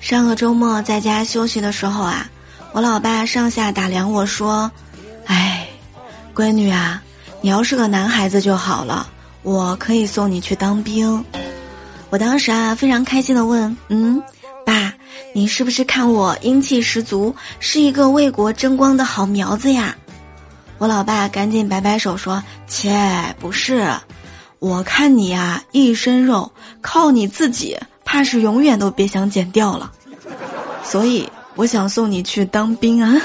上个周末在家休息的时候啊，我老爸上下打量我说：“哎，闺女啊，你要是个男孩子就好了，我可以送你去当兵。”我当时啊非常开心的问：“嗯，爸，你是不是看我英气十足，是一个为国争光的好苗子呀？”我老爸赶紧摆摆手说：“切，不是，我看你呀一身肉，靠你自己。”怕是永远都别想减掉了。所以我想送你去当兵啊。